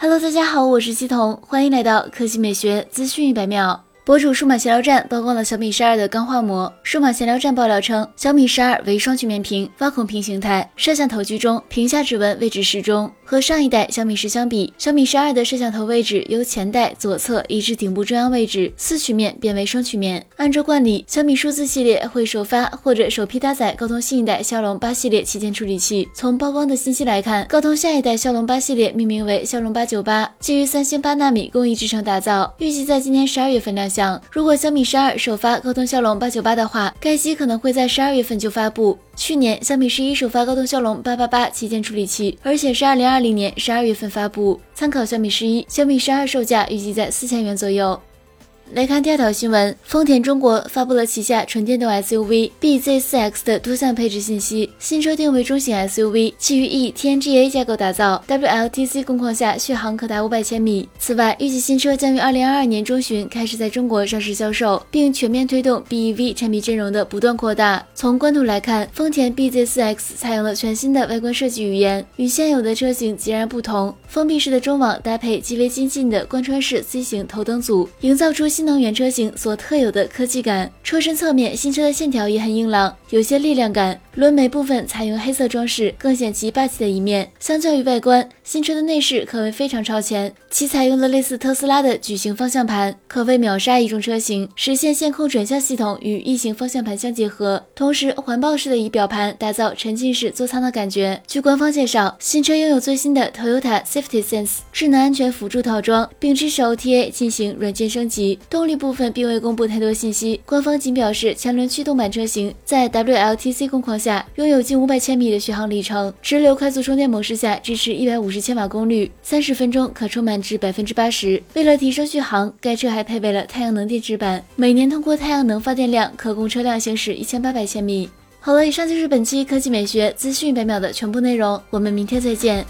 Hello，大家好，我是西彤，欢迎来到科技美学资讯一百秒。博主数码闲聊站曝光了小米十二的钢化膜。数码闲聊站爆料称，小米十二为双曲面屏，挖孔屏形态，摄像头居中，屏下指纹位置适中。和上一代小米十相比，小米十二的摄像头位置由前代左侧移至顶部中央位置，四曲面变为双曲面。按照惯例，小米数字系列会首发或者首批搭载高通新一代骁龙八系列旗舰处理器。从曝光的信息来看，高通下一代骁龙八系列命名为骁龙八九八，基于三星八纳米工艺制成打造，预计在今年十二月份亮相。如果小米十二首发高通骁龙八九八的话，该机可能会在十二月份就发布。去年小米十一首发高通骁龙八八八旗舰处理器，而且是二零二零年十二月份发布。参考小米十一，小米十二售价预计在四千元左右。来看第二条新闻，丰田中国发布了旗下纯电动 SUV BZ4X 的多项配置信息。新车定位中型 SUV，基于 E TNGA 架构打造，WLTC 工况下续航可达五百千米。此外，预计新车将于二零二二年中旬开始在中国上市销售，并全面推动 BEV 产品阵容的不断扩大。从官图来看，丰田 BZ4X 采用了全新的外观设计语言，与现有的车型截然不同。封闭式的中网搭配极为精进的贯穿式 C 型头灯组，营造出。新能源车型所特有的科技感，车身侧面新车的线条也很硬朗，有些力量感。轮眉部分采用黑色装饰，更显其霸气的一面。相较于外观，新车的内饰可谓非常超前，其采用了类似特斯拉的矩形方向盘，可谓秒杀一众车型，实现线控转向系统与异形方向盘相结合。同时，环抱式的仪表盘打造沉浸式座舱的感觉。据官方介绍，新车拥有最新的 Toyota Safety Sense 智能安全辅助套装，并支持 OTA 进行软件升级。动力部分并未公布太多信息，官方仅表示前轮驱动版车型在 WLTC 工况下拥有近五百千米的续航里程，直流快速充电模式下支持一百五十千瓦功率，三十分钟可充满至百分之八十。为了提升续航，该车还配备了太阳能电池板，每年通过太阳能发电量可供车辆行驶一千八百千米。好了，以上就是本期科技美学资讯百秒的全部内容，我们明天再见。